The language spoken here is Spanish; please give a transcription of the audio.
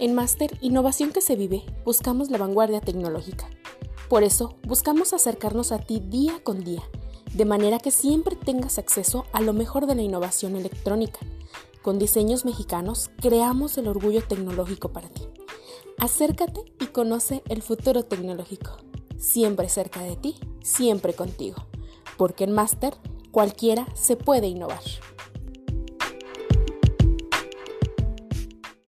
En Master Innovación que se vive, buscamos la vanguardia tecnológica. Por eso, buscamos acercarnos a ti día con día, de manera que siempre tengas acceso a lo mejor de la innovación electrónica. Con diseños mexicanos, creamos el orgullo tecnológico para ti. Acércate y conoce el futuro tecnológico. Siempre cerca de ti, siempre contigo. Porque en Master cualquiera se puede innovar.